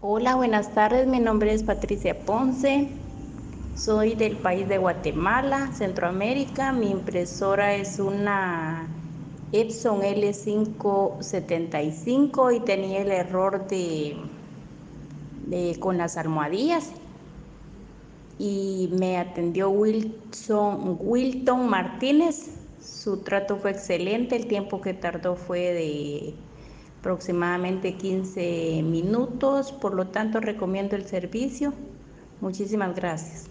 Hola, buenas tardes. Mi nombre es Patricia Ponce. Soy del país de Guatemala, Centroamérica. Mi impresora es una Epson L575 y tenía el error de, con las almohadillas. Y me atendió Wilson, Wilton Martínez. Su trato fue excelente. El tiempo que tardó fue de aproximadamente 15 minutos, por lo tanto recomiendo el servicio. Muchísimas gracias.